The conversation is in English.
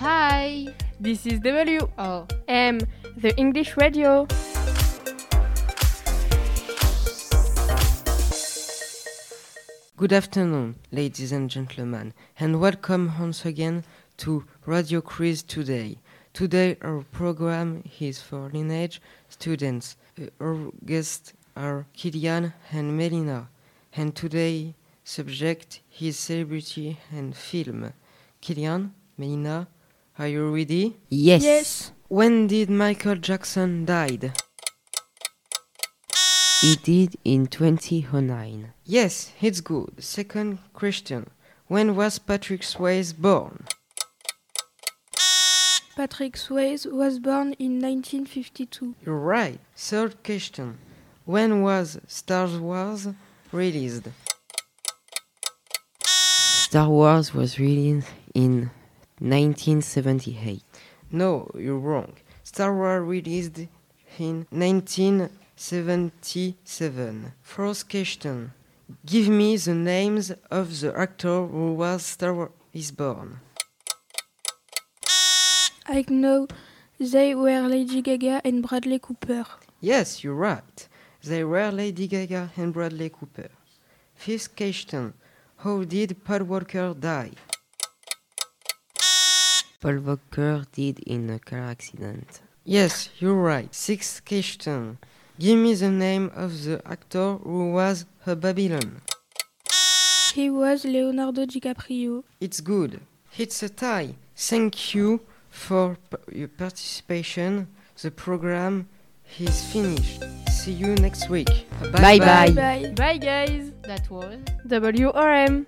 Hi. This is W Oh. The English radio. Good afternoon, ladies and gentlemen, and welcome once again to Radio Quiz Today. Today, our program is for lineage students. Uh, Our guests are Kyllian and Melyna, and today subject is celebrity and film. Kyllian, Melyna, are you ready? Yes. Yes. When did Michael Jackson died? He did in 2009. Yes, it's good. Second question. When was Patrick Swayze born? Patrick Swayze was born in 1952. You're right. Third question. When was Star Wars released? Star Wars was released in 1978. No, you're wrong. Star Wars released in 1977. Fourth question. Give me the names of the actor who was Star Wars is born. I know they were Lady Gaga and Bradley Cooper. Yes, you're right. They were Lady Gaga and Bradley Cooper. Fifth question. How did Paul Walker die? Paul Walker died in a car accident. Yes, you're right. Sixth question. Give me the name of the actor who was a Babylon. He was Leonardo DiCaprio. It's good. It's a tie. Thank you for your participation. The program is finished. See you next week. Bye Bye bye. Bye. Bye, guys. That was. WRM.